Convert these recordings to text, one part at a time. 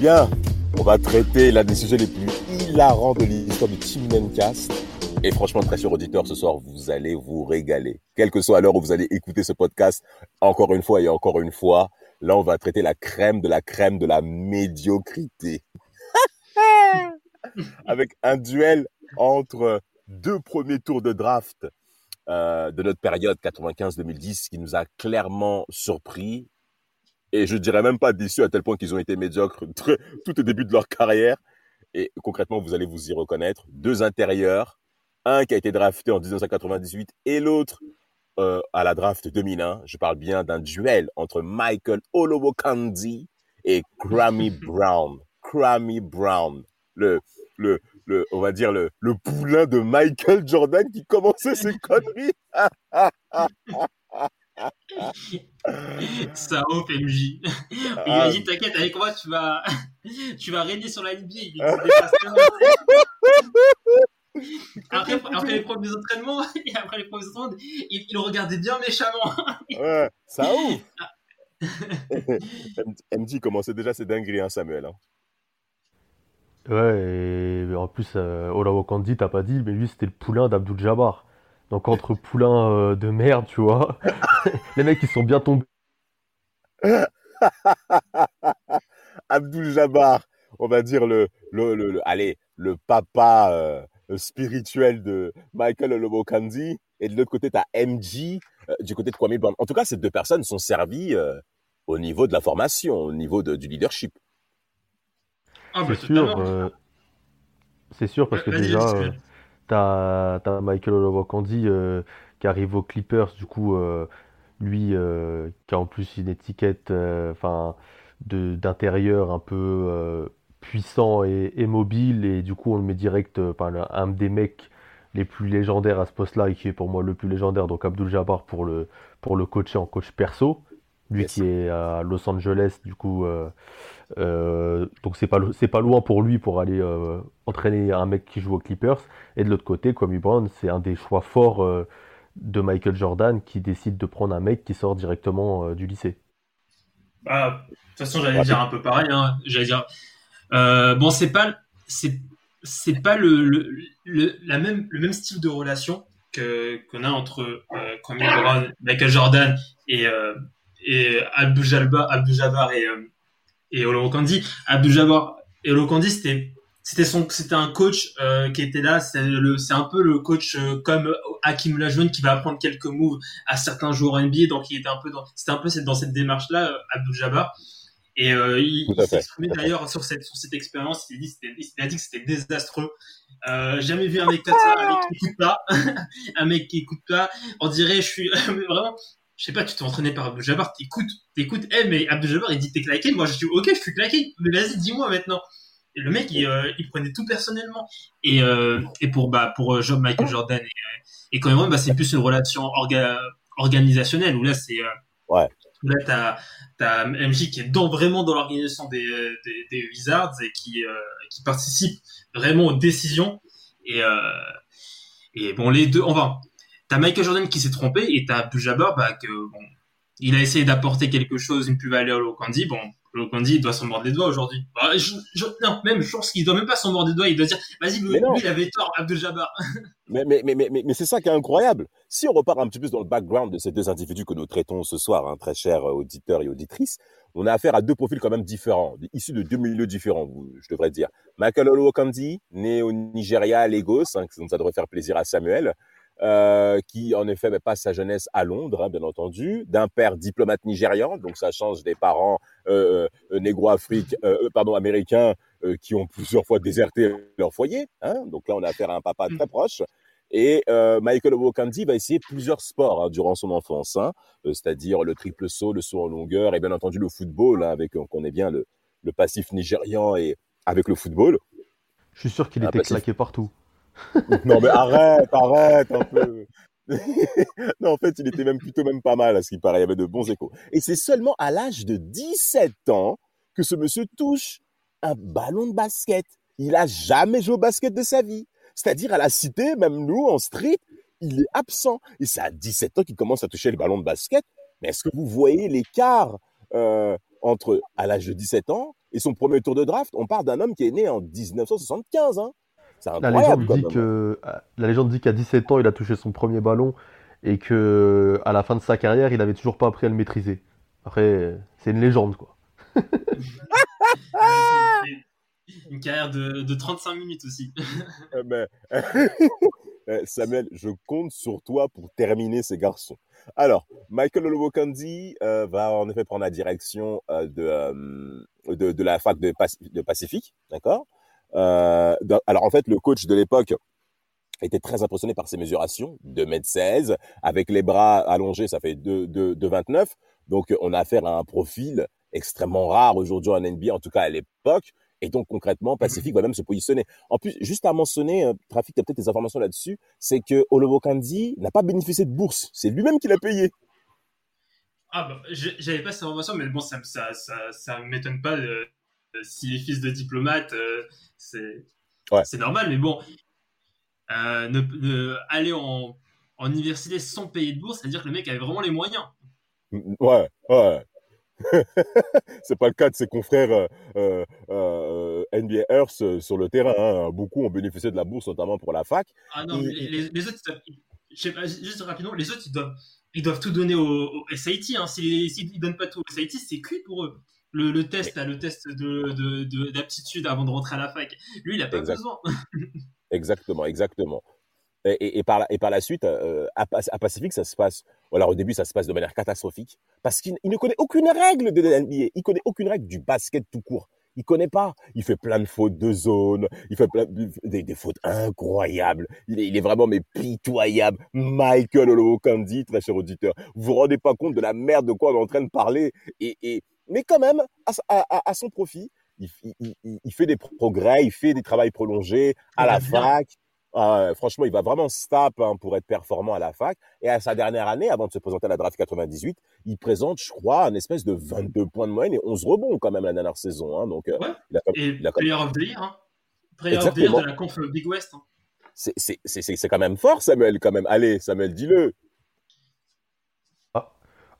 Bien, on va traiter l'un des sujets les plus hilarants de l'histoire du Team Mencast. Et franchement, très cher auditeur, ce soir, vous allez vous régaler. Quelle que soit l'heure où vous allez écouter ce podcast, encore une fois et encore une fois, là, on va traiter la crème de la crème de la médiocrité. Avec un duel entre deux premiers tours de draft euh, de notre période 95-2010 qui nous a clairement surpris et je dirais même pas déçus à tel point qu'ils ont été médiocres tout au début de leur carrière. Et concrètement, vous allez vous y reconnaître. Deux intérieurs, un qui a été drafté en 1998 et l'autre euh, à la draft 2001. Je parle bien d'un duel entre Michael Olowokandi et Grammy Brown. Grammy Brown, le, le, le, on va dire le, le poulain de Michael Jordan qui commençait ses conneries. Ça ouf, MJ. Il a dit T'inquiète, avec moi, tu vas, tu vas régner sur la NBA. après, après les premiers entraînements, et après les premiers entraînements, il, il regardait bien méchamment. ouais, ça ouf. MJ commençait déjà ses dingueries, hein, Samuel. Hein. Ouais, et en plus, euh, Olawo Kandi, t'as pas dit, mais lui, c'était le poulain d'Abdul Jabbar. Donc entre poulains euh, de merde, tu vois. les mecs, ils sont bien tombés. Abdul Jabbar, on va dire le, le, le, allez, le papa euh, spirituel de Michael Olobokandi. Et de l'autre côté, tu as MJ, euh, du côté de Kwame Brown. En tout cas, ces deux personnes sont servies au niveau de la formation, au niveau de, du leadership. Ah, c'est sûr, c'est sûr parce que déjà, T'as as Michael Olowokandi euh, qui arrive aux Clippers, du coup, euh, lui euh, qui a en plus une étiquette enfin d'intérieur un peu puissant et, mobile, et du coup, on le met direct, un des mecs les plus légendaires à ce poste-là, et qui est pour moi le plus légendaire, donc Abdul Jabbar pour le, pour le coacher en coach perso. Lui qui est à Los Angeles, du coup, euh, donc c'est pas c'est pas loin pour lui pour aller euh, entraîner un mec qui joue aux Clippers. Et de l'autre côté, Kwame Brown, c'est un des choix forts euh, de Michael Jordan qui décide de prendre un mec qui sort directement du lycée. Bah, de toute façon, j'allais dire un peu pareil. Hein. J'allais dire bon, c'est pas c'est c'est pas le, le, la même le même style de relation que qu'on a entre Kwame Brown, Michael Jordan et et Abdul Jabbar et et Olokandi. Abdul Jabbar et Olokandi, c'était c'était son c'était un coach euh, qui était là. C'est le c'est un peu le coach euh, comme Hakim Olajuwon qui va apprendre quelques moves à certains joueurs NBA donc il était un peu dans c'était un peu dans cette démarche là euh, Abdul Jabbar. Et euh, il, il s'exprimait d'ailleurs sur cette sur cette expérience. Il, dit, il a dit que c'était désastreux. Euh, jamais vu un mec comme ça un mec qui écoute pas. Un mec qui écoute pas. On dirait je suis vraiment je sais pas, tu t'es entraîné par Abdul Jabbar, t'écoutes, t'écoutes, eh, mais Abdul Jabbar, il dit t'es claqué, moi je dis, ok, je suis claqué, mais vas-y, dis-moi maintenant. Et le mec, il, euh, il, prenait tout personnellement. Et, euh, et pour, bah, pour euh, Job Michael Jordan et, et quand même, bah, c'est plus une relation orga, organisationnelle, où là, c'est, euh, ouais. là, t'as, t'as MJ qui est dans, vraiment dans l'organisation des, des, des, Wizards et qui, qui participe vraiment aux décisions. Et, et bon, les deux, enfin, T'as Michael Jordan qui s'est trompé et t'as Abdul Jabbar bah, que bon, il a essayé d'apporter quelque chose, une plus-value à Lokandi. Bon, Lokandi doit s'en mordre les doigts aujourd'hui. Bah, non, même je pense qu'il doit même pas s'en mordre les doigts. Il doit dire, vas-y, lui, il avait tort, Abdul Jabbar. mais mais mais mais, mais c'est ça qui est incroyable. Si on repart un petit peu dans le background de ces deux individus que nous traitons ce soir, hein, très chers auditeurs et auditrices, on a affaire à deux profils quand même différents, issus de deux milieux différents, je devrais dire. Michael Olowokandi, né au Nigeria à Lagos, hein, ça devrait faire plaisir à Samuel. Euh, qui en effet passe sa jeunesse à Londres, hein, bien entendu, d'un père diplomate nigérian, donc ça change des parents euh, euh négro-africains, euh, euh, pardon, américains qui ont plusieurs fois déserté leur foyer. Hein, donc là, on a affaire à un papa très proche. Et euh, Michael Owokandi va essayer plusieurs sports hein, durant son enfance, hein, euh, c'est-à-dire le triple saut, le saut en longueur et bien entendu le football, hein, avec on connaît bien le, le passif nigérian et avec le football. Je suis sûr qu'il était claqué partout. Non mais arrête, arrête un peu. non, en fait, il était même plutôt même pas mal à ce qu'il paraît. Il y avait de bons échos. Et c'est seulement à l'âge de 17 ans que ce monsieur touche un ballon de basket. Il a jamais joué au basket de sa vie. C'est-à-dire à la cité, même nous, en street, il est absent. Et c'est à 17 ans qu'il commence à toucher le ballon de basket. Mais est-ce que vous voyez l'écart euh, entre à l'âge de 17 ans et son premier tour de draft? On parle d'un homme qui est né en 1975. Hein. La légende, dit que, la légende dit qu'à 17 ans, il a touché son premier ballon et que à la fin de sa carrière, il avait toujours pas appris à le maîtriser. Après, c'est une légende, quoi. une carrière de, de, 35 minutes aussi. Mais, eh Samuel, je compte sur toi pour terminer ces garçons. Alors, Michael Olowokandi euh, va en effet prendre la direction euh, de, euh, de, de, la fac de, de Pacifique, d'accord? euh, alors en fait, le coach de l'époque était très impressionné par ses mesurations, 2m16, avec les bras allongés, ça fait 2,29. Donc on a affaire à un profil extrêmement rare aujourd'hui en NBA, en tout cas à l'époque. Et donc concrètement, Pacific va même se positionner. En plus, juste à mentionner, euh, Trafic, tu as peut-être des informations là-dessus, c'est que Kandi n'a pas bénéficié de bourse. C'est lui-même qui l'a payé. Ah bah, j'avais pas cette information, mais bon, ça, ça, ça, m'étonne pas. Euh, s'il est fils de diplomate, euh, c'est normal, mais bon, euh, ne, aller en, en, université sans payer de bourse, c'est-à-dire que le mec avait vraiment les moyens. Mm, ouais, ouais. c'est pas le cas de ses confrères euh, NBA Earth sur le terrain. Hein. Beaucoup ont bénéficié de la bourse, notamment pour la fac. Ah non, les, les, autres, je sais pas, juste rapidement, les autres, ils doivent, ils doivent tout donner au, SIT. Hein. S'ils ne donnent pas tout au SIT, c'est cuit pour eux le, test, le test de, d'aptitude avant de rentrer à la fac. Lui, il n'a pas besoin. exactement, exactement. Et, par, la, et par la suite, euh, à, Pacifique, ça se passe. Alors au début, ça se passe de manière catastrophique parce qu'il ne connaît aucune règle de l'NBA. Il connaît aucune règle du basket tout court. Il connaît pas. Il fait plein de fautes de zone. Il fait plein des, fautes incroyables. Il est, vraiment mais pitoyable. Michael Olowokandi, très cher auditeur. Vous vous rendez pas compte de la merde de quoi on est en train de parler et mais quand même, à, son profit, il, fait des progrès, il fait des travaux prolongés à la fac. Ah franchement, il va vraiment se taper hein, pour être performant à la fac. Et à sa dernière année, avant de se présenter à la draft 98, il présente, je crois, un espèce de 22 points de moyenne et 11 rebonds quand même la dernière saison. Hein. Donc, euh, et Player of the Year. Hein. Player of the Year de la conf Big West. Hein. C'est quand même fort, Samuel, quand même. Allez, Samuel, dis-le.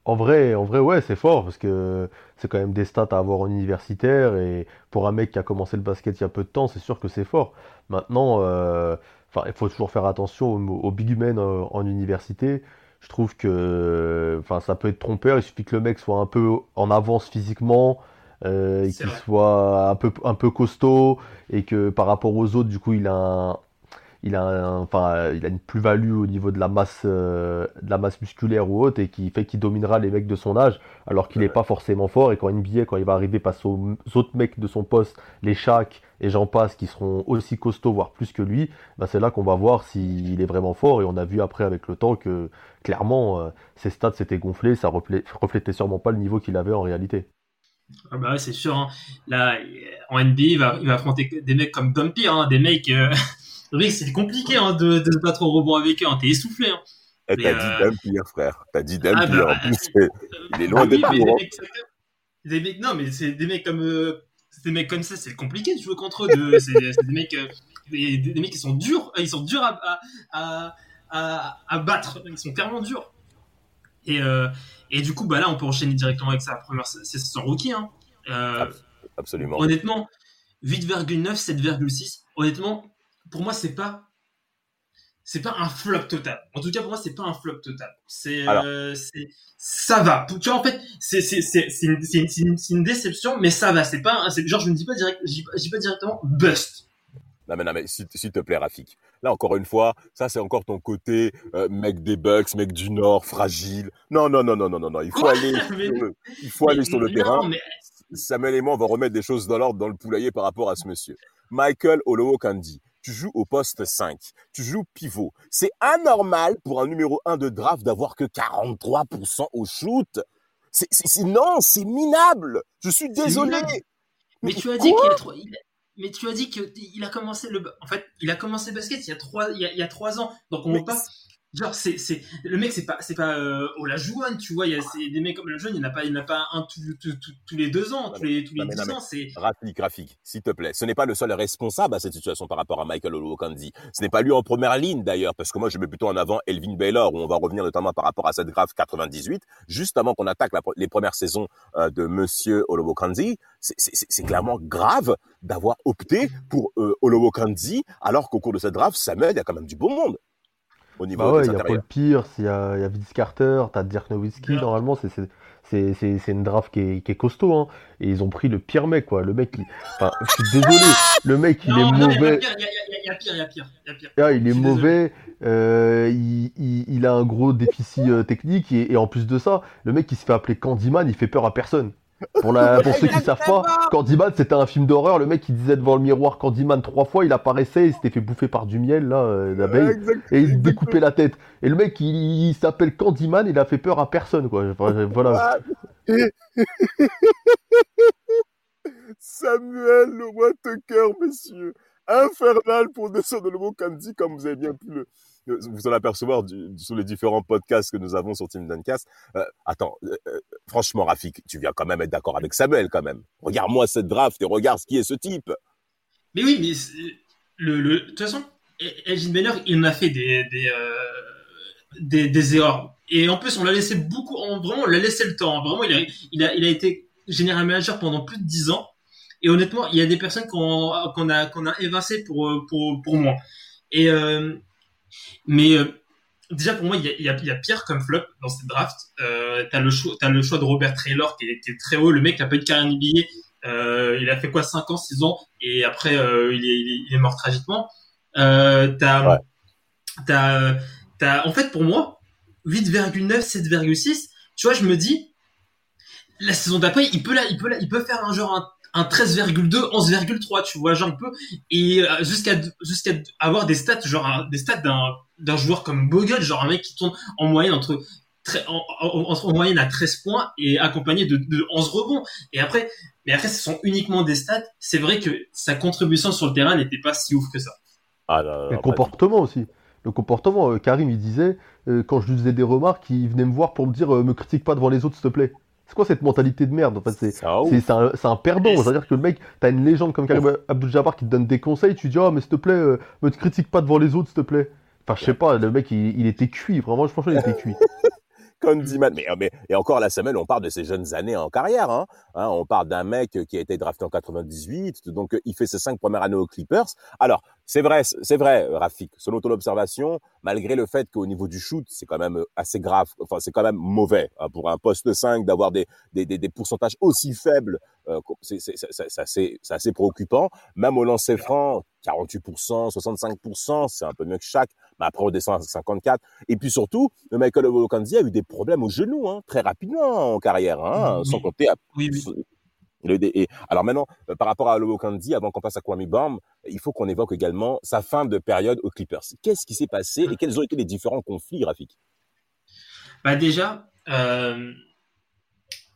En vrai, en vrai, ouais, c'est fort parce que c'est quand même des stats à avoir en universitaire et pour un mec qui a commencé le basket il y a peu de temps, c'est sûr que c'est fort. Maintenant, euh, enfin, il faut toujours faire attention aux, big men euh, en, université. Je trouve que, enfin, ça peut être trompeur. Il suffit que le mec soit un peu en avance physiquement, euh, qu'il soit un peu, un peu costaud et que par rapport aux autres, du coup, il a un, il a, enfin, il a une plus-value au niveau de la masse, euh, de la masse musculaire ou autre et qui fait qu'il dominera les mecs de son âge alors qu'il n'est pas forcément fort et quand NBA, quand il va arriver face aux autres mecs de son poste, les Shaq et j'en passe qui seront aussi costauds voire plus que lui, bah c'est là qu'on va voir s'il est vraiment fort et on a vu après avec le temps que clairement euh, ses stats s'étaient gonflés, ça reflétait, sûrement pas le niveau qu'il avait en réalité. Ah bah c'est sûr. Hein. Là, en NBA, il va, il va affronter des mecs comme Dumpy, hein, des mecs. Euh, oui, c'est compliqué hein, de, de se battre au rebond avec eux. Hein. T'es essoufflé. Hein. Eh, t'as dit euh... Dumpy, frère. T'as dit Dumpy. Ah, bah, en plus, il est loin oui, d'être des mecs, non, mais c'est des mecs comme, euh, des mecs comme ça, c'est compliqué de jouer contre eux. c'est des mecs, euh, des, des, mecs qui sont durs. Ils sont durs à, à, à, à battre. Ils sont clairement durs. Et, euh, et du coup, bah là, on peut enchaîner directement avec sa première saison rookie. Hein. Euh, Absolument. Honnêtement, 8,9, 7,6. Honnêtement, pour moi, c'est pas c'est pas un flop total. En tout cas, pour moi, c'est pas un flop total. C'est, euh, ça va. Tu vois, en fait, c'est, c'est, c'est, c'est une, une, une, déception, mais ça va. C'est pas, genre, je ne dis pas direct, je dis pas directement bust. Non mais non mais s'il te plaît Rafik. Là encore une fois, ça c'est encore ton côté euh, mec des Bucks, mec du Nord, fragile. Non non non non non non non, il faut aller sur le, il faut aller sur le terrain. Samuel et moi on va remettre des choses dans l'ordre dans le poulailler par rapport à ce monsieur. Michael Olowokandi, tu joues au poste 5, tu joues pivot. C'est anormal pour un numéro 1 de draft d'avoir que 43% au shoot. C'est, non, c'est minable. Je suis désolé. Mais, tu as dit qu'il a mais tu as dit qu'il a commencé le, en fait, il a commencé basket il y a trois, il y a, trois ans. Donc on ne pas, Genre, c'est, c'est, le mec, c'est pas, c'est pas euh, Olajuwon, tu vois, il y a c'est, des mecs comme Olajuwon, il n'y en a pas, il n'y en a pas un tous les deux ans, tous les, tous les dix ans, c'est... Graphique, graphique, s'il te plaît. Ce n'est pas le seul responsable à cette situation par rapport à Michael Olowokandi. Ce n'est pas lui en première ligne, d'ailleurs, parce que moi, je mets plutôt en avant Elvin Baylor, où on va revenir notamment par rapport à cette graphe 98, juste avant qu'on attaque les premières saisons euh, de Monsieur Olowokandi. C'est, c'est, c'est clairement grave d'avoir opté pour euh, Olowokandi, alors qu'au cours de cette draft, Samuel, il y a quand même du beau monde au niveau bah ouais, il y a Paul Pierce, il y a, y a Vince Carter, t'as Dirk Nowitzki, normalement c'est c'est une draft qui est, qui est costaud hein. et ils ont pris le pire mec quoi. Le mec il... enfin je suis désolé le mec il est mauvais. il y a pire il y a pire il y a pire. Ah, il est mauvais euh, il, il, il, a un gros déficit euh, technique et, et, en plus de ça le mec il se fait appeler Candyman il fait peur à personne pour, la, pour ceux qui savent pas, Candyman c'était un film d'horreur. Le mec il disait devant le miroir Candyman trois fois, il apparaissait, il s'était fait bouffer par du miel là, euh, d'abeille, et il découpait la tête. Et le mec il, s'appelle Candyman, il a fait peur à personne quoi. voilà. Samuel le roi Tucker, messieurs. Infernal pour descendre le mot Candy, comme vous avez bien pu le, vous en apercevoir du, sur les différents podcasts que nous avons sur Team Duncast. Euh, attends, euh, euh, franchement, Rafik, tu viens quand même être d'accord avec Samuel quand même. Regarde-moi cette draft et regarde ce qui est ce type. Mais oui, mais le, de toute façon, Elgin Benner, il en a fait des, des, des, des, erreurs. Et en plus, on l'a laissé beaucoup, vraiment, on l'a laissé le temps. Vraiment, il a, il a, été général manager pendant plus de 10 ans. Et honnêtement, il y a des personnes qu'on qu'on a, qu'on a évincé pour, pour, pour moi. Et, mais euh, déjà pour moi, il y a, y a, pire comme flop dans cette draft. Euh, t'as le choix, as le choix de Robert Taylor qui est, très haut. Le mec n'a pas eu de carrière NBA. Euh, il a fait quoi 5 ans, 6 ans? Et après euh, il, est, il, est, mort tragiquement. Euh, t'as, t'as, t'as, en fait pour moi 8,9, 7,6. Tu vois, je me dis la saison d'après, il peut il peut il peut faire un genre un un 13,2, 11,3, tu vois, genre un peu, et euh, jusqu'à jusqu'à avoir des stats, genre des stats d'un d'un joueur comme Bogle, genre un mec qui tourne en moyenne entre en, en, moyenne à 13 points et accompagné de, de 11 rebonds. Et après, mais après, ce sont uniquement des stats. C'est vrai que sa contribution sur le terrain n'était pas si ouf que ça. Ah, le comportement aussi. Le comportement, euh, Karim, il disait, euh, quand je lui faisais des remarques, il venait me voir pour me dire, me critique pas devant les autres, s'il te plaît. C'est quoi cette mentalité de merde En fait, c'est un, un, perdant. C'est-à-dire que le mec, t'as une légende comme Karim Abdul-Jabbar qui te donne des conseils, tu dis, oh, mais s'il te plaît, euh, me critique pas devant les autres, s'il te plaît. Enfin, je sais pas, le mec, il, il était cuit. Vraiment, franchement, il était cuit. Condiman. Mais, mais, et encore la semaine, on parle de ses jeunes années en carrière. Hein. hein on parle d'un mec qui a été drafté en 98, donc il fait ses cinq premières années aux Clippers. Alors, c'est vrai, c'est vrai, Rafik, selon ton observation, malgré le fait qu'au niveau du shoot, c'est quand même assez grave, enfin, c'est quand même mauvais hein, pour un poste 5 d'avoir des, des, des, des, pourcentages aussi faibles, euh, c'est assez, assez préoccupant. Même au lancer franc, 48%, 65%, c'est un peu mieux que chaque, mais après on descend à 54. Et puis surtout, le Michael Okanzi a eu des problèmes au genou, hein, très rapidement en carrière, hein, sans compter. À... Oui, oui. Et alors maintenant, euh, par rapport à Kandi, avant qu'on passe à Kwame Bam, il faut qu'on évoque également sa fin de période aux Clippers. Qu'est-ce qui s'est passé et quels ont été les différents conflits graphiques Bah déjà, euh,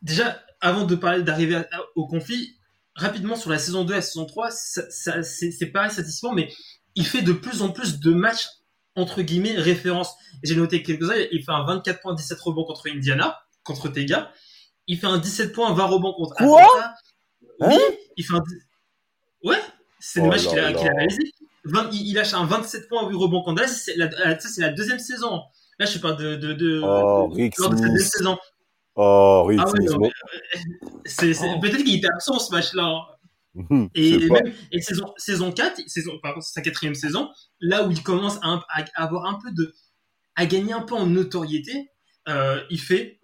déjà avant de parler d'arriver au conflit, rapidement sur la saison 2 et la saison 3, c'est pareil satisfaisant, mais il fait de plus en plus de matchs entre guillemets référence. J'ai noté quelques-uns. Il fait un 24 points, 17 rebonds contre Indiana, contre Tega. Il fait un 17 points, 20 rebonds contre Quoi? Oui, hein? Il fait un. Ouais, c'est le oh match qu'il a, réalisé. il, lâche un 27 points, 8 rebonds contre Dallas. Ça, c'est la deuxième saison. Là, je sais pas de. de, de oh, Rick de, deuxième saison. Oh, Rick ah c'est, oh. Peut-être qu'il était absent ce match-là. Et, même, et saison, saison 4, saison, par contre, sa quatrième saison, là où il commence à, à, avoir un peu de. à gagner un peu en notoriété, euh, il fait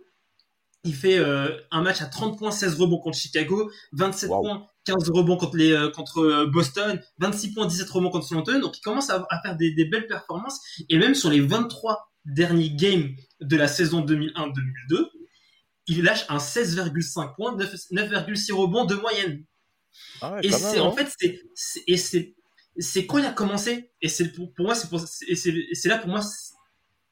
il fait euh, un match à 30 points, 16 rebonds contre Chicago, 27 points, 15 rebonds contre, les, euh, contre euh, Boston, 26 points, 17 rebonds contre San Donc il commence à, faire des, belles performances. Et même sur les 23 derniers games de la saison 2001-2002, il lâche un 16,5 points, 9,6 rebonds de moyenne. Ah et c'est en hein. fait, c'est, et c'est c'est quand il a commencé, et c'est pour, moi, c'est c'est là pour moi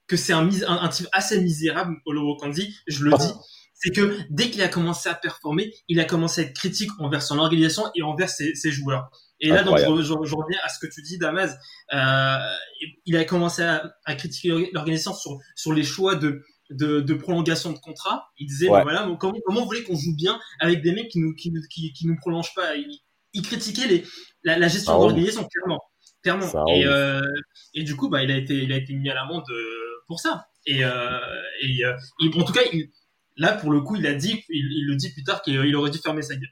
que c'est un, un, type assez misérable, Olo Kandi, je le dis. C'est que dès qu'il a commencé à performer, il a commencé à être critique envers son organisation et envers ses, ses joueurs. Et là, donc, je, reviens à ce que tu dis, Damas. Euh, il a commencé à, à critiquer l'organisation sur, sur les choix de, de, de, prolongation de contrat. Il disait, voilà, comment, comment vous voulez qu'on joue bien avec des mecs qui nous, qui, qui, qui nous prolongent pas? Il, il critiquait les, la, la gestion de l'organisation, clairement. clairement. Et, euh, et, du coup, bah, il, a été, il a été mis à l'amende euh, pour ça. Et, euh, et, en tout cas, il, là, pour le coup, il a dit, il, il le dit plus tard qu'il aurait dû fermer sa gueule.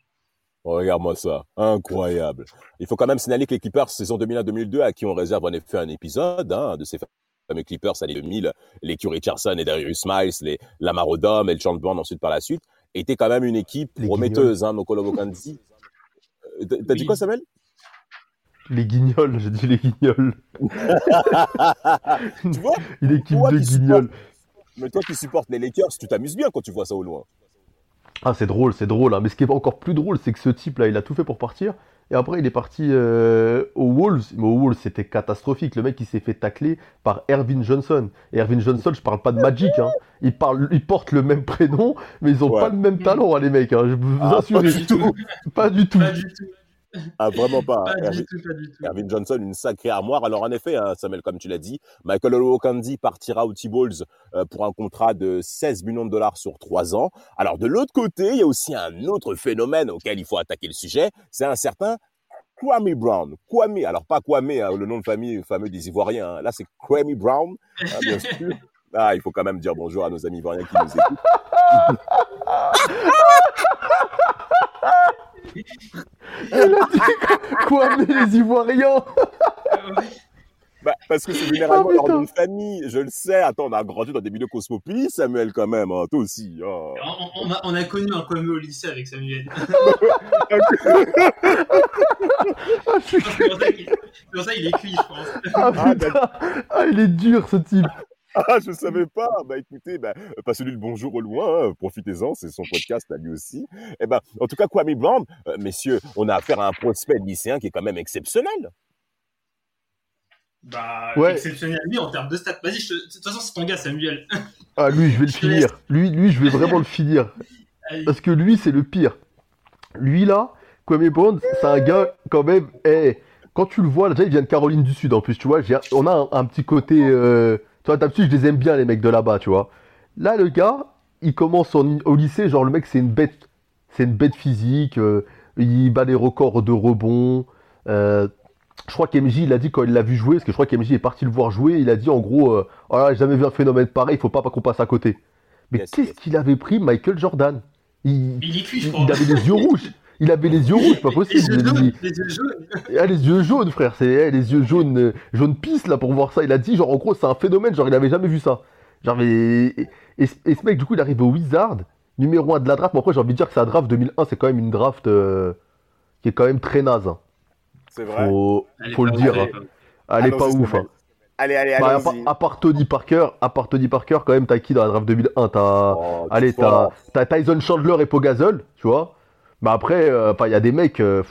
Regarde-moi ça, incroyable. Il faut quand même signaler que Clippers saison 2001-2002, à qui on réserve en effet un épisode hein, de ces fameux Clippers années 2000, les Q Richardson et Darius Miles, les Lamar Odom et le Bond ensuite par la suite, étaient quand même une équipe prometteuse, hein, Nokolo Bokanzi. Euh, t'as dit quoi, Samuel? Les guignols, j'ai dit les guignols. tu vois? Une équipe de guignols. Mais toi qui supportes les Lakers, tu t'amuses bien quand tu vois ça au loin. Ah, c'est drôle, c'est drôle. Hein. Mais ce qui est encore plus drôle, c'est que ce type-là, il a tout fait pour partir. Et après, il est parti euh, aux Wolves. Mais aux Wolves, c'était catastrophique. Le mec, il s'est fait tacler par Ervin Johnson. Et Ervin Johnson, je parle pas de Magic. Hein. Ils, ils portent le même prénom, mais ils ont pas le même talent, hein, les mecs. Hein. Je vous ah, assure. Pas du tout. Pas du tout. Ah, vraiment pas. Erwin, Johnson, une sacrée armoire. Alors, en effet, hein, Samuel, comme tu l'as dit, Michael Olowokandi partira aux T-Balls euh, pour un contrat de 16 millions de dollars sur 3 ans. Alors, de l'autre côté, il y a aussi un autre phénomène auquel il faut attaquer le sujet. C'est un certain Kwame Brown. Kwame, alors pas Kwame, hein, le nom de famille fameux des Ivoiriens. Hein. Là, c'est Kwame Brown, bien sûr. Ah, il faut quand même dire bonjour à nos amis ivoiriens qui nous écoutent. Elle a dit quoi, mais les Ivoiriens bah, parce que c'est généralement oh, leur nom de famille, je le sais. Attends, on a grandi dans des milieux cosmopolites, Samuel, quand même, hein. toi aussi. Oh. On, a, on, a, connu un Kwame au lycée avec Samuel. c'est pour ça qu'il est cuit, je pense. Ah, ah, ah, il est dur, ce type. Ah, je savais pas. Bah écoutez, bah, passez-lui le bonjour au loin. Hein. Profitez-en, c'est son podcast à lui aussi. Eh ben, en tout cas, Kwame Brown, euh, messieurs, on a affaire à un prospect lycéen qui est quand même exceptionnel. Bah, exceptionnel lui en termes de stats. Vas-y, de toute façon, c'est ton gars, Samuel. Ah, lui, je vais le finir. Lui, lui, je vais vraiment le finir. Parce que lui, c'est le pire. Lui, là, Kwame Brown, c'est un gars, quand même, hey, quand tu le vois, déjà, il vient de Caroline du Sud, en plus, tu vois. On a un, petit côté. Euh, tu vois, d'habitude, je les aime bien, les mecs de là-bas, tu vois. Là, le gars, il commence au lycée, genre, le mec, c'est une bête. C'est une bête physique. Euh, il bat les records de rebond. Euh, je crois qu'MJ, il a dit quand il l'a vu jouer, parce que je crois qu'MJ est parti le voir jouer, il a dit en gros, euh, oh j'ai jamais vu un phénomène pareil, il faut pas, qu'on passe à côté. Mais qu'est-ce qu'il avait pris Michael Jordan? Il, il, est je il avait les yeux rouges. Il avait les yeux rouges, pas possible. Les yeux jaunes. Ah, les yeux jaunes, frère. C'est eh, les yeux jaunes, euh, jaune pisse là pour voir ça. Il a dit genre en gros c'est un phénomène. Genre il avait jamais vu ça. Genre et, et, ce mec du coup il arrive au Wizard, numéro 1 de la draft. Mais après j'ai envie de dire que sa draft 2001 c'est quand même une draft euh, qui est quand même très naze. Hein. C'est vrai. Faut, faut le dire. Hein. Elle est pas ouf. Hein. Allez, allez, bah, allez. à, part Tony Parker, à part Tony Parker, quand même, t'as qui dans la draft 2001 T'as, oh, allez, t'as, Tyson Chandler et Pogazol, tu vois. Mais après, euh, il y a des mecs. Euh,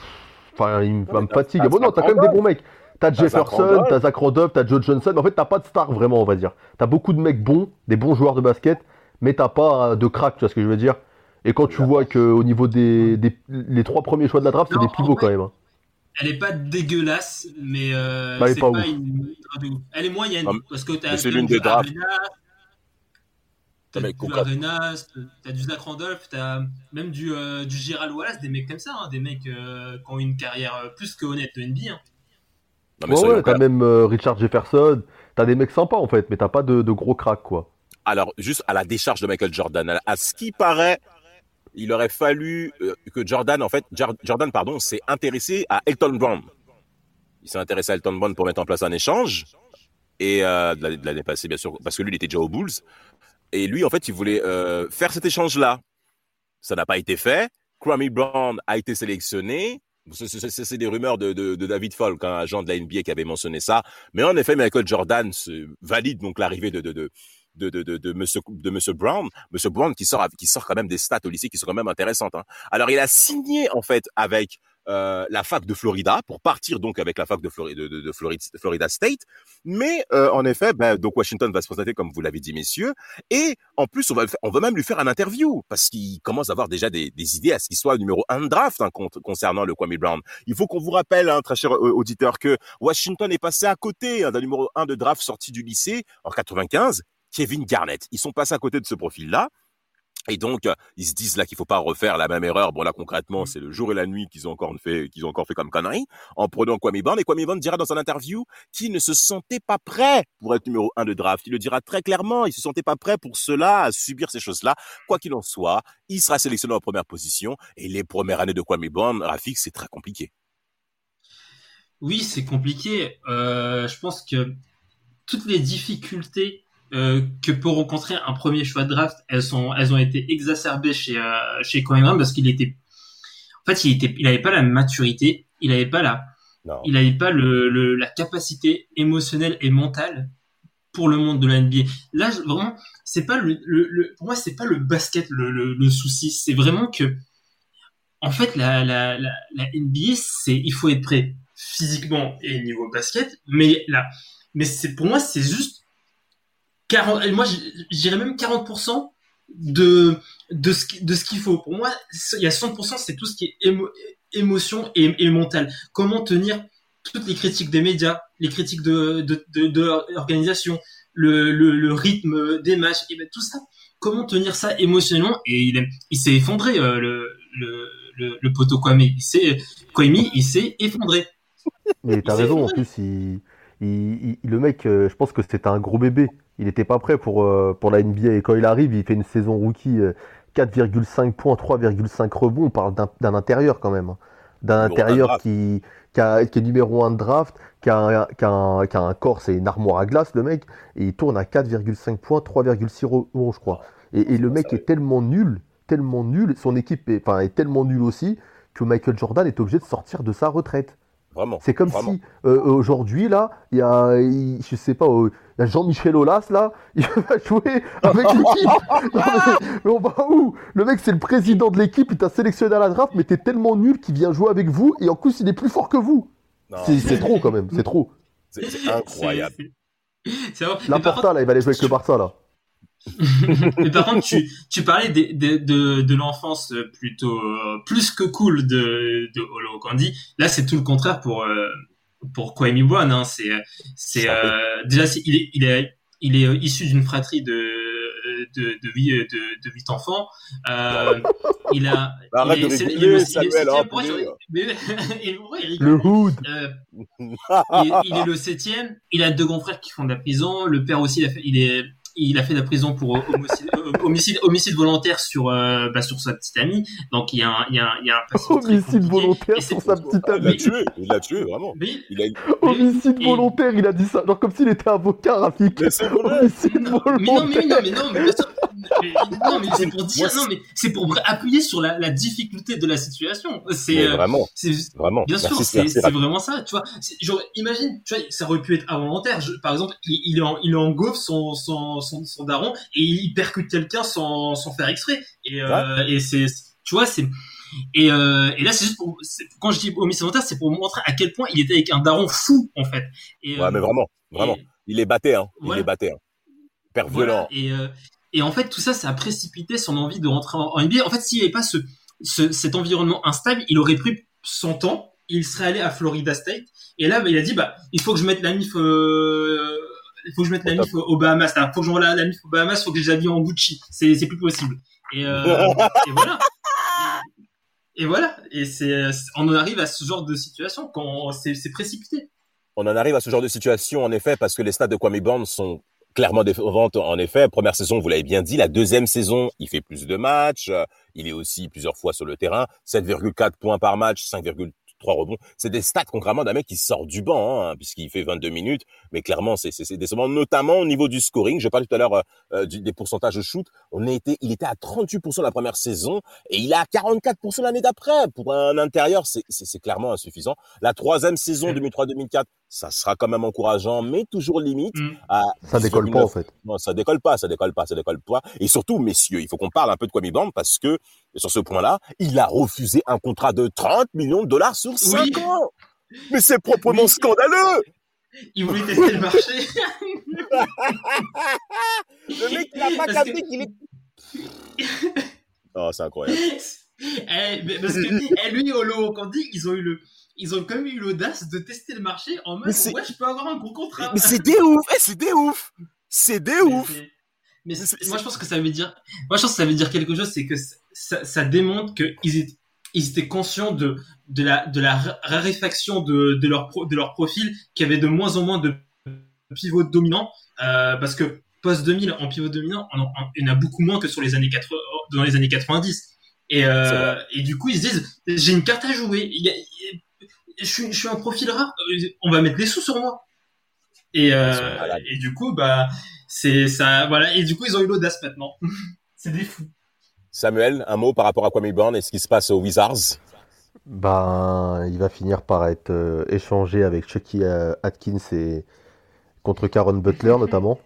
enfin, ils me fatiguent. Bon, non, t'as quand même des bons mecs. T'as Jefferson, t'as Zach Randolph, t'as Joe Johnson. En fait, t'as pas de star vraiment, on va dire. T'as beaucoup de mecs bons, des bons joueurs de basket, mais t'as pas euh, de crack, tu vois ce que je veux dire. Et quand tu vois qu'au niveau des, les trois premiers choix de la draft, c'est des pivots quand même. Hein. Elle est pas dégueulasse, mais bah, c'est pas, une... Elle est moyenne. parce que t'as c'est l'une des drafts. T'as du Arenas, t'as du Zach Randolph, t'as même du, euh, du Gérald Wallace, des mecs comme ça, hein, des mecs euh, qui ont une carrière euh, plus que honnête de NBA. Hein. Non, ouais, ouais t'as même Richard Jefferson, t'as des mecs sympas en fait, mais t'as pas de, de gros cracks quoi. Alors, juste à la décharge de Michael Jordan, à ce qui paraît, il aurait fallu que Jordan, en fait, Jordan, pardon, s'est intéressé à Elton Brown. Il s'est intéressé à Elton Brown pour mettre en place un échange et de l'année passée, bien sûr, parce que lui, il était déjà aux Bulls. Et lui, en fait, il voulait euh, faire cet échange-là. Ça n'a pas été fait. Crummy Brown a été sélectionné. C'est des rumeurs de, David Falk, un agent de la NBA qui avait mentionné ça. Mais en effet, Michael Jordan valide donc l'arrivée de, de, de, de, de, de, monsieur, de monsieur Brown. Monsieur Brown qui sort, qui sort quand même des stats au lycée qui sont quand même intéressantes. Hein. Alors, il a signé, en fait, avec euh, la fac de Florida pour partir donc avec la fac de, Florida, de, Florida, State. Mais euh, en effet, ben, donc Washington va se présenter comme vous l'avez dit, messieurs. Et en plus, on va, on va même lui faire un interview parce qu'il commence à avoir déjà des, des idées à ce qu'il soit numéro un draft hein, concernant le Kwame Brown. Il faut qu'on vous rappelle, hein, très cher auditeur, que Washington est passé à côté hein, d'un numéro un de draft sorti du lycée en 95, Kevin Garnett. Ils sont passés à côté de ce profil-là. Et donc, euh, ils se disent là qu'il faut pas refaire la même erreur. Bon là, concrètement, mmh. c'est le jour et la nuit qu'ils ont encore fait, qu'ils ont encore fait comme connerie, en prenant Kwame Brown. Et Kwame Brown dira dans son interview qu'il ne se sentait pas prêt pour être numéro un de draft. Il le dira très clairement. Il se sentait pas prêt pour cela, à subir ces choses-là. Quoi qu'il en soit, il sera sélectionné en première position. Et les premières années de Kwame Brown, Rafik, c'est très compliqué. Oui, c'est compliqué. Euh, je pense que toutes les difficultés euh, que peut rencontrer un premier choix de draft, elles sont, elles ont été exacerbées chez euh, chez Cohen parce qu'il était, en fait, il était, il avait pas la maturité, il avait pas la, il avait pas le, le, la capacité émotionnelle et mentale pour le monde de la NBA. Là, vraiment, c'est pas le, le, pour moi, c'est pas le basket le, le, le souci, c'est vraiment que, en fait, la, la, la, la NBA, c'est, il faut être prêt physiquement et niveau basket, mais là, mais c'est pour moi, c'est juste 40, moi, je dirais même 40% de, de ce, de ce qu'il faut. Pour moi, il y a 60%, c'est tout ce qui est émotion et, mental. Comment tenir toutes les critiques des médias, les critiques de, de, de, l'organisation, le, le, rythme des matchs, et ben tout ça. Comment tenir ça émotionnellement? Et il, il s'est effondré, euh, le, le, le, le poteau Kwame. Il s'est, Kwame, il s'est effondré. Mais t'as raison, en plus, il, il, le mec, euh, je pense que c'était un gros bébé. Il n'était pas prêt pour, euh, pour la NBA. Et quand il arrive, il fait une saison rookie 4,5 euh, points, 3,5 rebonds. On parle d'un intérieur quand même. Hein. D'un intérieur qui, qui, est numéro 1 de draft, qui a, un, qui, a un, corps, c'est une armoire à glace, le mec. Et il tourne à 4,5 points, 3,6 rebonds, je crois. Et, le mec est tellement nul, tellement nul, son équipe est, enfin, est tellement nulle aussi, que Michael Jordan est obligé de sortir de sa retraite. C'est comme si euh, aujourd'hui là, il y a, je sais pas, euh, il y a Jean-Michel Aulas là, il va jouer avec l'équipe. mais, on va où Le mec c'est le président de l'équipe, il t'a sélectionné à la draft, mais t'es tellement nul qu'il vient jouer avec vous et en plus il est plus fort que vous. C'est trop quand même, c'est trop. C'est incroyable. L'important là, il va aller jouer avec le Barça là. Mais par contre, tu, tu parlais de, de, de, de l'enfance plutôt plus que cool de, de Holo Candy. Là, c'est tout le contraire pour euh, pour Kwame Brown. Hein. C'est c'est euh, déjà il est il est il est issu d'une fratrie de de de huit de, de huit enfants. Euh, il a Arrête il est, de rigoler, Samuel. Le hood. Euh, il, il, est le septième. Il a deux grands frères qui font de la prison. Le père aussi, il, a fait, il est il a fait la prison pour homicide, euh, homicide, homicide volontaire sur euh, bah, sur sa petite amie. Donc il y a un il y a, il y a un homicide volontaire sur sa petite amie. Il l'a tué, il l'a tué vraiment. il a... Homicide volontaire, il a dit ça, genre comme s'il était avocat, Rafik. Mais c'est Homicide volontaire. Mais non, mais non, mais non, mais non, mais c'est pour dire, non, mais c'est pour appuyer sur la, la difficulté de la situation. C'est euh, vraiment, c'est vraiment. Bien sûr, c'est vraiment ça. Tu vois, genre imagine, tu vois, ça aurait pu être involontaire. Je, par exemple, il, il, en, il en son son son, son daron et il percute quelqu'un sans, sans faire exprès. Et, euh, et c'est, tu vois, c'est et, euh, et là, c'est juste pour, quand je dis homicide volontaire, c'est pour montrer à quel point il était avec un daron fou en fait. Et, ouais, mais vraiment, vraiment, il est batté, hein. Il est batté, hein. Père violent. Et, euh, et en fait, tout ça, ça a précipité son envie de rentrer en, NBA. En fait, s'il n'y avait pas ce, ce, cet environnement instable, il aurait pris son temps. Il serait allé à Florida State. Et là, bah, il a dit, bah, il faut que je mette la mif euh, il faut que je mette la MIF au Bahamas. Il faut que j'envoie la, la MIF au Bahamas, il faut que en Gucci. C'est, c'est plus possible. Et, euh, et voilà. Et, voilà. Et c'est, on en arrive à ce genre de situation quand c'est, c'est précipité. On en arrive à ce genre de situation, en effet, parce que les stats de Kwame Brown sont clairement décevantes, en effet. Première saison, vous l'avez bien dit. La deuxième saison, il fait plus de matchs. Il est aussi plusieurs fois sur le terrain. 7,4 points par match, 5, trois rebonds. C'est des stats concrètement d'un mec qui sort du banc, hein, puisqu'il fait 22 minutes. Mais clairement, c'est décevant, notamment au niveau du scoring. Je parlais tout à l'heure euh, euh des pourcentages de shoot. On été, il était à 38% la première saison et il est à 44% l'année d'après. Pour un intérieur, c'est clairement insuffisant. La troisième saison 2003-2004, ça sera quand même encourageant, mais toujours limite. Mm. À ça décolle pas en fait. Non, ça décolle pas, ça décolle pas, ça décolle pas. Et surtout, messieurs, il faut qu'on parle un peu de Kwame Bond parce que sur ce point-là, il a refusé un contrat de 30 millions de dollars sur 5 ans. Mais c'est proprement scandaleux. Il voulait tester le marché. le mec, il a pas capté qu'il est. Oh, c'est incroyable. Eh, parce que eh, lui, Olo Candy, ils ont eu le, ils ont quand même eu l'audace de tester le marché en mode ouais, je peux avoir un gros contrat. Mais c'est des ouf, eh, c'est des ouf, c'est des ouf. Mais, moi je pense que ça veut dire, moi je pense que ça veut dire quelque chose, c'est que ça, ça démontre qu'ils étaient, ils étaient conscients de, de la, de la raréfaction de, de leur de leur profil, qui avait de moins en moins de pivots dominants, euh, parce que post 2000 en pivot dominant, on, il y en a beaucoup moins que sur les années 80, dans les années 90. Et, euh, et du coup, ils se disent, j'ai une carte à jouer. Il y a, je suis, je suis un profil rare, on va mettre des sous sur moi. Et, euh, et du coup, bah, c'est ça, voilà. Et du coup, ils ont eu l'audace maintenant. c'est des fous. Samuel, un mot par rapport à Kwame Brown et ce qui se passe aux Wizards? Ben, il va finir par être euh, échangé avec Chucky euh, Atkins et contre Karen Butler notamment.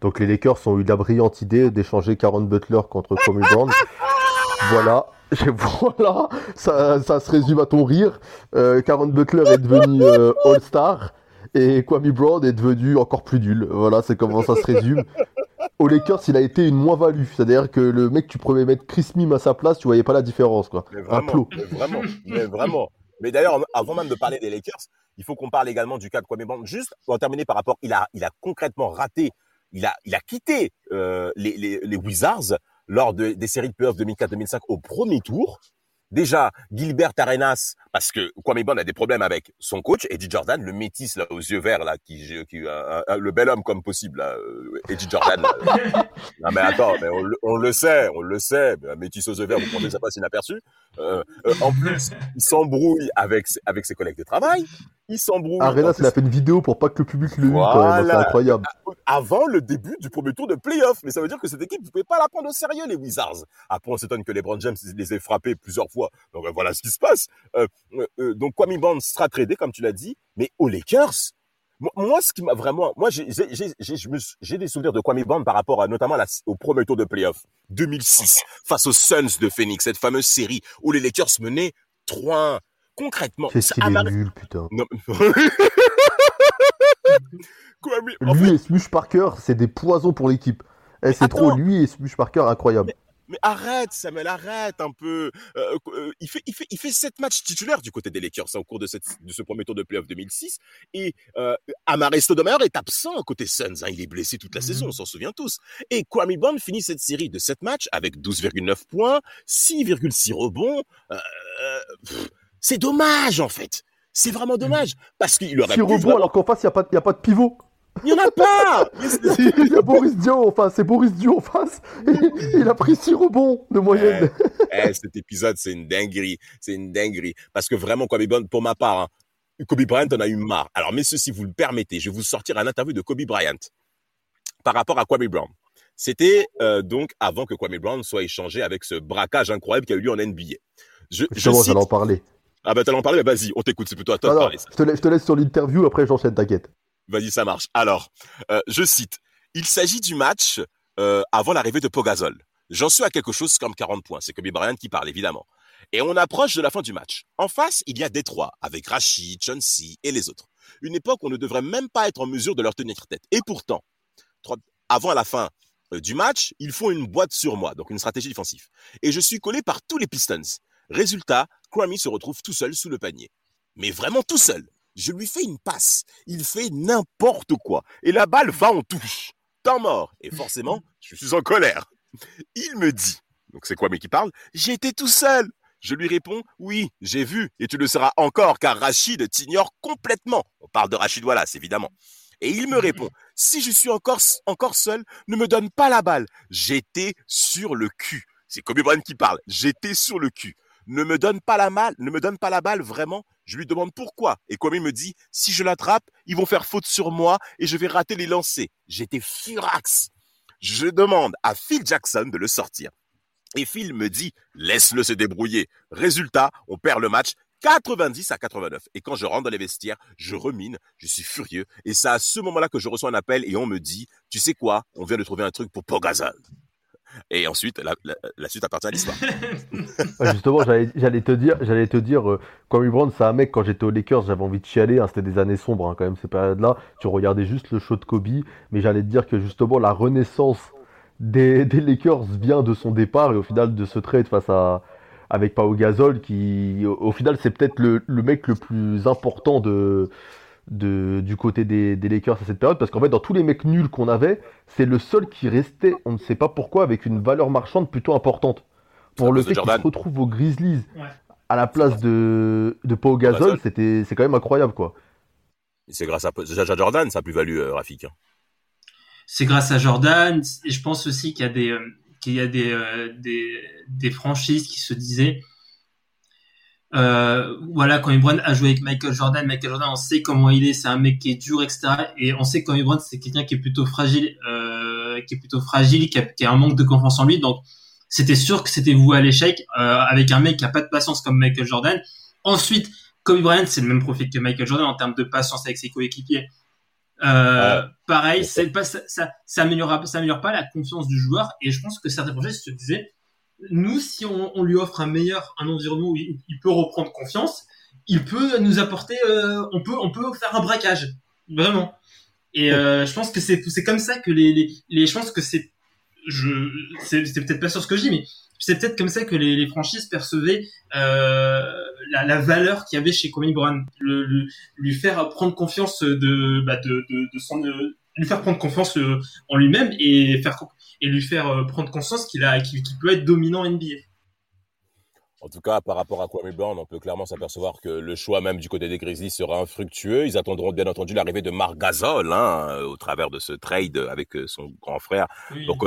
Donc les Lakers ont eu la brillante idée d'échanger Karen Butler contre Kwame Brown. voilà, voilà, ça, ça, se résume à ton rire. Euh, Karen Butler est devenu euh, All-Star et Kwame Brown est devenu encore plus nul. Voilà, c'est comment ça se résume. Au Lakers, il a été une moins-value. C'est-à-dire que le mec, tu pouvais mettre Chris Mim à sa place, tu voyais pas la différence. Quoi. Mais vraiment, mais vraiment, mais vraiment. Mais d'ailleurs, avant même de parler des Lakers, il faut qu'on parle également du cas de Kwame Brown. Juste pour terminer par rapport, il a, il a concrètement raté, il a, il a quitté euh, les, les, les Wizards lors de, des séries de playoffs 2004-2005 au premier tour. Déjà, Gilbert Arenas, parce que Kwame Bond a des problèmes avec son coach, Eddie Jordan, le métis là aux yeux verts là, qui, qui le bel homme comme possible, là, euh, Eddie Jordan. non mais attends, mais on, le sait, on le sait, un métis aux yeux verts, vous pensez ça passe inaperçu? Euh, euh, en plus, il s'embrouille avec avec ses collègues de travail. Il s'embrouille. Arenas, il a fait une vidéo pour pas que le public le voilà. c'est incroyable avant le début du premier tour de playoff. Mais ça veut dire que cette équipe, vous pouvez pas la prendre au sérieux, les Wizards. Après, on s'étonne que LeBron James les ait frappés plusieurs fois. Donc voilà ce qui se passe. Euh, euh, euh donc Kwame Bond sera tradé, comme tu l'as dit. Mais aux Lakers, moi, ce qui m'a vraiment, moi, j'ai des souvenirs de Kwame Bond par rapport à notamment au premier tour de playoff 2006 face aux Suns de Phoenix, cette fameuse série où les Lakers menaient 3-1. Concrètement, c'est nul, putain. Non. lui et Smush Parker, c'est des poisons pour l'équipe. Eh, c'est trop lui et Smush Parker, incroyable. Mais, arrête, Samuel, arrête un peu. Euh, euh, il fait, il fait, il fait sept matchs titulaires du côté des Lakers hein, au cours de, cette, de ce premier tour de playoff 2006. Et euh, Amare Stoudemire est absent côté Suns. Hein, il est blessé toute la mhm. saison, on s'en souvient tous. Et Kwame Bond finit cette série de 7 matchs avec 12,9 points, 6,6 rebonds. Euh, c'est dommage en fait. C'est vraiment dommage. Parce qu'il aurait pu. rebond alors qu'en face, il n'y a, pas, a pas de pivot. Il n'y en a pas Il y a Boris Dio en face, c'est Boris Dio en face. il a pris six rebonds de moyenne. Eh, eh, cet épisode, c'est une dinguerie. C'est une dinguerie. Parce que vraiment, Kobe Bryant, pour ma part, hein, Kobe Bryant en a eu marre. Alors, messieurs, si vous le permettez, je vais vous sortir un interview de Kobe Bryant par rapport à Kobe Brown. C'était euh, donc avant que Kwame Brown soit échangé avec ce braquage incroyable qui a eu lieu en NBA. Je, je cite... en parler. Ah bah t'allais en parler, vas-y, on t'écoute, c'est plutôt à toi de parler. Je, te laisse, je te laisse sur l'interview, après j'enchaîne, t'inquiète. Vas-y, ça marche. Alors, euh, je cite, il s'agit du match euh, avant l'arrivée de Pogazol. J'en suis à quelque chose comme 40 points, c'est Kobe Bryant qui parle, évidemment. Et on approche de la fin du match. En face, il y a Détroit, avec Rachid, Chauncey et les autres. Une époque où on ne devrait même pas être en mesure de leur tenir tête. Et pourtant, avant la fin euh, du match, ils font une boîte sur moi, donc une stratégie défensive. Et je suis collé par tous les Pistons. Résultat, Kwame se retrouve tout seul sous le panier. Mais vraiment tout seul. Je lui fais une passe. Il fait n'importe quoi. Et la balle va en touche. Temps mort. Et forcément, je suis en colère. Il me dit, donc c'est Kwame qui parle, été tout seul. Je lui réponds, oui, j'ai vu, et tu le seras encore, car Rachid t'ignore complètement. On parle de Rachid Wallace, évidemment. Et il me répond, si je suis encore, encore seul, ne me donne pas la balle. J'étais sur le cul. C'est Kobe Bryant qui parle. J'étais sur le cul ne me donne pas la balle, ne me donne pas la balle vraiment. Je lui demande pourquoi. Et il me dit, si je l'attrape, ils vont faire faute sur moi et je vais rater les lancers. J'étais furax. Je demande à Phil Jackson de le sortir. Et Phil me dit, laisse-le se débrouiller. Résultat, on perd le match 90 à 89. Et quand je rentre dans les vestiaires, je remine, je suis furieux. Et c'est à ce moment-là que je reçois un appel et on me dit, tu sais quoi, on vient de trouver un truc pour Pogazol. Et ensuite, la, suite appartient à l'histoire. justement, j'allais te dire, j'allais te dire, euh, Brown, c'est un mec, quand j'étais aux Lakers, j'avais envie de chialer, hein, c'était des années sombres hein, quand même, ces périodes-là. Tu regardais juste le show de Kobe, mais j'allais te dire que justement, la renaissance des, Lakers vient de son départ et au final de ce trade face à avec Pau Gasol qui au, final c'est peut-être le, mec le plus important de, de du côté des, Lakers à cette période parce qu'en fait dans tous les mecs nuls qu'on avait c'est le seul qui restait on ne sait pas pourquoi avec une valeur marchande plutôt importante. Pour le fait qu'il se retrouve aux Grizzlies à la place de, de Pau Gasol. C'était c'est quand même incroyable quoi. C'est grâce à Jordan ça a plus valu euh, Rafik hein. C'est grâce à Jordan. Et je pense aussi qu'il y a des, euh, qu'il y a des, euh, des, des, franchises qui se disaient, euh, voilà, quand Brown a joué avec Michael Jordan, Michael Jordan, on sait comment il est, c'est un mec qui est dur, etc. Et on sait que Kobe Brown, c'est quelqu'un qui est plutôt fragile, euh, qui est plutôt fragile, qui a, qui a, un manque de confiance en lui. Donc, c'était sûr que c'était voué à l'échec euh, avec un mec qui a pas de patience comme Michael Jordan. Ensuite, Kobe Bryant, c'est le même profil que Michael Jordan en termes de patience avec ses coéquipiers. Euh, pareil, c'est pas, ça, ça, ça, améliore, ça améliore pas la confiance du joueur. Et je pense que certains projets se disaient, nous, si on, on, lui offre un meilleur, un environnement où il, peut reprendre confiance, il peut nous apporter, euh, on peut, on peut faire un braquage, vraiment. Et euh, je pense que c'est, c'est comme ça que les, les, les je pense que c'est, je, c'est, c'est peut-être pas sûr ce que je dis, mais c'est peut-être comme ça que les, les franchises percevaient euh, la, la, valeur qu'il y avait chez Kobe Bryant, le, lui faire prendre confiance de, bah de, de, de son, lui faire prendre confiance euh, en lui-même et faire et lui faire euh, prendre conscience qu'il a qu'il peut être dominant NBA. En tout cas, par rapport à Kwame Brown, on peut clairement s'apercevoir que le choix même du côté des Grizzlies sera infructueux. Ils attendront bien entendu l'arrivée de Marc Gasol hein, au travers de ce trade avec son grand frère. Donc,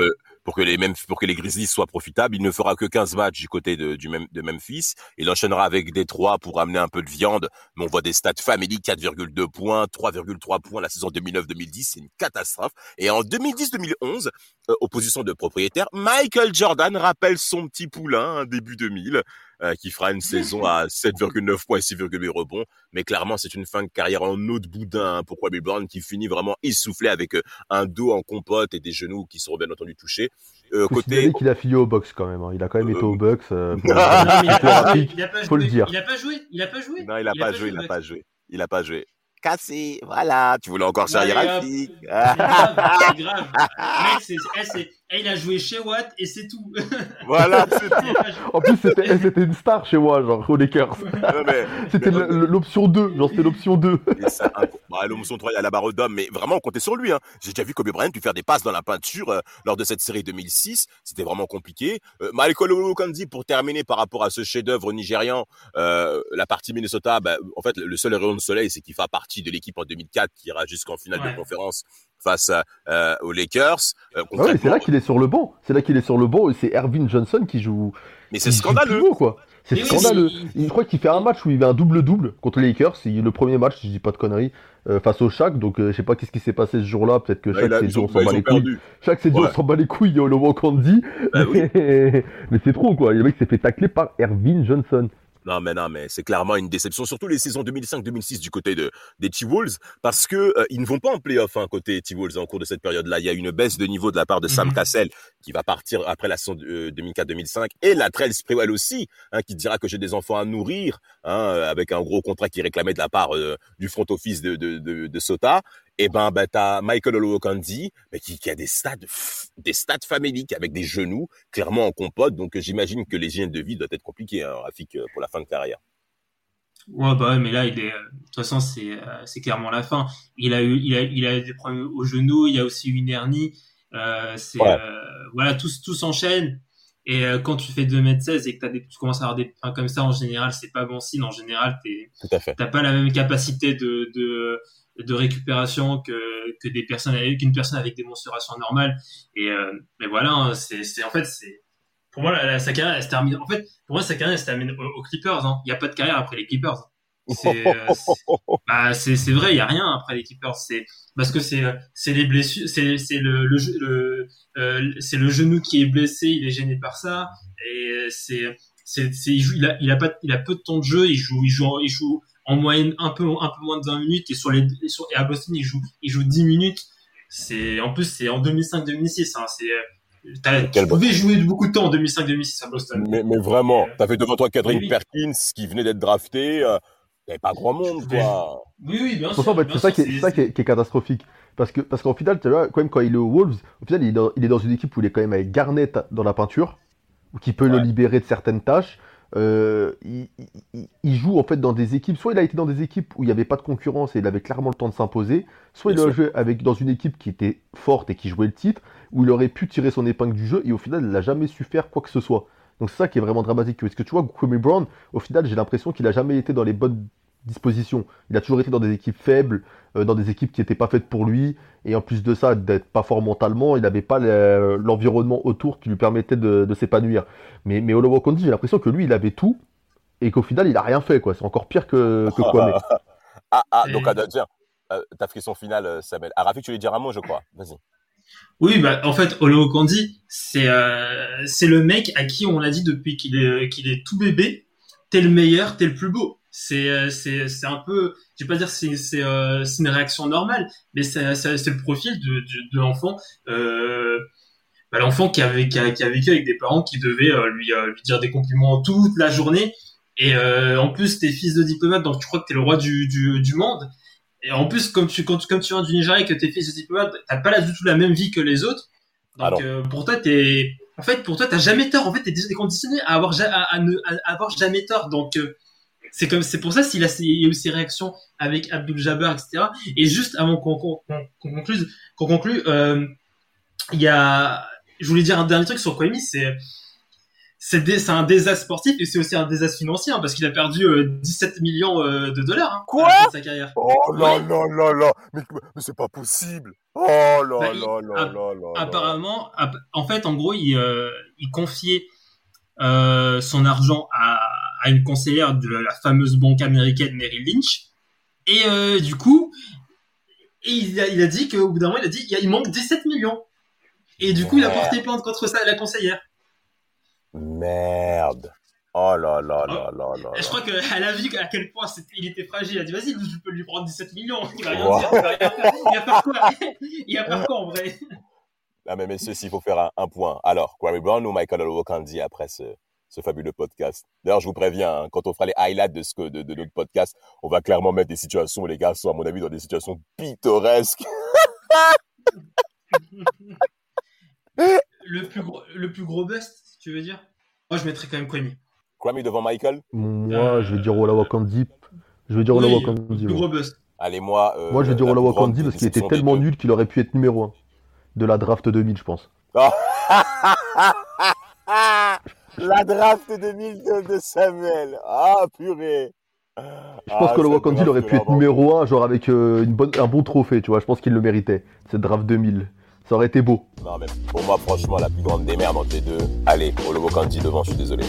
pour que les mêmes, pour que les Grizzlies soient profitables. Il ne fera que 15 matchs du côté de, du même, de Memphis. Il enchaînera avec Détroit pour amener un peu de viande. Mais on voit des stats family 4,2 points, 3,3 points la saison 2009-2010. C'est une catastrophe. Et en 2010-2011, euh, opposition de propriétaire, Michael Jordan rappelle son petit poulain, début 2000. Euh, qui fera une saison à 7,9 points et 6,8 rebonds. Mais clairement, c'est une fin de carrière en autre boudin hein, pour Kobe Brown qui finit vraiment essoufflé avec euh, un dos en compote et des genoux qui seront bien entendu touchés. Euh, côté qu'il a filé au box quand même. Hein. Il a quand même été au box. Euh, il, a pas faut le dire. Il a pas joué. Il a pas joué. Non, il a, pas, joué. Il a pas joué. Il a pas joué cassé. Voilà, tu voulais encore servir Rafik. C'est grave, c'est grave. Mec, eh, il a joué chez Watt et c'est tout. Voilà, c'est tout. en plus, c'était, c'était une star chez moi, genre, aux Lakers. c'était l'option 2, genre, c'était l'option 2. bah, l'option 3, il y a la barre d'homme, mais vraiment, on comptait sur lui. Hein. J'ai déjà vu Kobe Bryant lui faire des passes dans la peinture euh, lors de cette série 2006. C'était vraiment compliqué. Euh, Michael pour terminer par rapport à ce chef-d'œuvre nigérian, euh, la partie Minnesota, bah, en fait, le seul rayon de soleil, c'est qu'il fait partie de l'équipe en 2004 qui ira jusqu'en finale de conférence face euh, aux Lakers. Euh, ah c'est là qu'il est sur le banc. C'est là qu'il est sur le banc et c'est Ervin Johnson qui joue. Mais c'est scandaleux. quoi. C'est scandaleux. Il croit qu'il fait un match où il met un double-double contre les Lakers. C'est le premier match, je dis pas de conneries, euh, face au Shaq. Donc je sais pas qu'est-ce qui s'est passé ce jour-là. Peut-être que Shaq s'est dit on s'en bat les couilles. Shaq s'est dit on s'en bat les couilles, le Candy. Bah mais, mais c'est trop quoi. Le mec s'est fait tacler par Ervin Johnson. Non, mais non, mais c'est clairement une déception, surtout les saisons 2005-2006 du côté de, des T-Wolves, parce que euh, ils ne vont pas en playoff hein, côté T-Wolves en cours de cette période-là. Il y a une baisse de niveau de la part de Sam mhm. Cassell, qui va partir après la saison 2004-2005, euh, et la Trail Sprewell aussi, hein, qui dira que j'ai des enfants à nourrir, hein, avec un gros contrat qui réclamait de la part euh, du front office de, de, de, de Sota et eh ben, ben t'as Michael Olowokandi, mais qui, qui a des stats, des stats faméliques avec des genoux clairement en compote. Donc j'imagine que les hygiènes de vie doivent être compliquées, hein, Rafik, euh, pour la fin de carrière. Ouais, bah mais là, il est, de toute façon, c'est, euh, c'est clairement la fin. Il a eu, il a, il a des problèmes au genou, il y a aussi une hernie. Euh, c'est, euh, voilà, tout, tout s'enchaîne. Et euh, quand tu fais 2m16 et que as des, tu commences à avoir des points comme ça, en général, c'est pas bon signe. En général, t'as pas la même capacité de, de, de récupération que, que des personnes qu'une personne avec des mensurations normales. Et euh, mais voilà hein, c'est en fait c'est pour moi la, sa carrière elle se termine en fait pour moi sa carrière elle se termine aux, Clippers hein. il n'y a pas de carrière après les Clippers. C'est euh, bah, vrai il y a rien après les Clippers. C'est parce que c'est c'est les blessures c'est c'est le le, le euh, c'est le genou qui est blessé il est gêné par ça. Et c'est c'est, il, il, a, il, a pas, il a peu de temps de jeu, il joue, il joue, il joue en moyenne un peu, un peu moins de 20 minutes et sur les, sur, et à Boston, il joue, il joue 10 minutes. C'est, en plus, c'est en 2005-2006, hein, c'est, tu pouvais jouer beaucoup de temps en 2005-2006 à Boston. Mais, mais vraiment, tu avais devant toi Catherine Perkins qui venait d'être drafté. Euh, il n'y avait pas grand monde, quoi. Oui, oui, bien sûr. c'est ça, qui est, ça qui, est, catastrophique. Parce que parce qu'en final, tu vois, quand même, quand il est aux Wolves, au final, il est, dans, il est dans une équipe où il est quand même avec Garnett dans la peinture, qui peut le libérer de certaines tâches. Euh, il, joue en fait dans des équipes, soit il a été dans des équipes où il n'y avait pas de concurrence et il avait clairement le temps de s'imposer, soit il a joué avec, dans une équipe qui était forte et qui jouait le titre, où il aurait pu tirer son épingle du jeu et au final il n'a jamais su faire quoi que ce soit. Donc c'est ça qui est vraiment dramatique. Est-ce que tu vois, Kwame Brown, au final j'ai l'impression qu'il n'a jamais été dans les bonnes disposition. Il a toujours été dans des équipes faibles, euh, dans des équipes qui n'étaient pas faites pour lui. Et en plus de ça, d'être pas fort mentalement, il n'avait pas l'environnement autour qui lui permettait de, s'épanouir. Mais, mais Olowo j'ai l'impression que lui, il avait tout et qu'au final, il n'a rien fait. C'est encore pire que, que Kwame. ah, ah, donc, tiens, euh, t'as pris son final, euh, Samuel. Ah, Rafi, tu voulais dire un mot, je crois. Vas-y. Oui, bah, en fait, Olowo c'est c'est le mec à qui on l'a dit depuis qu'il est, qu'il est tout bébé, t'es le meilleur, t'es le plus beau c'est euh, c'est c'est un peu je vais pas dire c'est c'est euh, c'est une réaction normale mais c'est c'est le profil de de, de l'enfant euh, bah, l'enfant qui avait qui a, qui a, vécu avec des parents qui devaient euh, lui lui dire des compliments toute la journée. Et en plus t'es fils de diplomate donc tu crois que t'es le roi du du du monde. Et en plus comme tu quand comme tu viens du Nigeria et que t'es fils de diplomate t'as pas là du tout la même vie que les autres. Donc pour toi t'es en fait pour toi t'as jamais tort. En fait t'es conditionné à avoir à, à, ne à avoir jamais tort. Donc c'est comme c'est pour ça s'il a, il y a eu ces réactions avec Abdul Jabbar etc et juste avant qu'on qu'on conclue qu'on conclue euh, il y a je voulais dire un dernier truc sur Kwame c'est c'est un désastre sportif et c'est aussi un désastre financier hein, parce qu'il a perdu 17 euh, millions euh, de dollars hein, Quoi sa carrière. Oh là là là là mais, mais c'est pas possible. Oh là bah, là là là là. Apparemment, en fait, en gros, il, il confiait euh, son argent à, à, une conseillère de la fameuse banque américaine Merrill Lynch. Et euh, du coup, et il, a, il a dit qu'au bout d'un moment, il a dit il, il manque 17 millions. Et du coup, il a porté plainte contre ça, la conseillère. Merde. Oh là là là là là. Je crois qu'elle a vu à quel point il était fragile. Elle a dit vas-y, je peux lui prendre 17 millions. Il va rien dire. Il va rien faire. Il va faire quoi? Il va faire quoi en vrai? Non, mais messieurs, s'il faut faire un, point. Alors, Quarry Brown ou Michael Olowokandi après ce, ce fabuleux podcast. D'ailleurs, je vous préviens, hein, quand on fera les highlights de, ce que, de, de, notre podcast, on va clairement mettre des situations où les gars sont, à mon avis, dans des situations pittoresques. le, plus gros, le plus gros bust, tu veux dire Moi, je mettrais quand même Kwame. Kwame devant Michael? Moi, je vais dire Olawakandi. Je vais dire oui, Le plus gros bust. Allez, moi. Euh, moi, je vais dire Olawakandi parce qu'il était tellement nul qu'il aurait pu être numéro 1 de la draft 2000, je pense. la draft 2000 de Samuel. Ah, purée. Je pense que le Wakandi aurait pu être numéro 1, genre avec euh, une bonne, un bon trophée, tu vois. Je pense qu'il le méritait, cette draft 2000. Ça aurait été beau. Non, mais pour moi, franchement, la plus grande démerde entre les deux. Allez, le Wakandi devant, je suis désolé.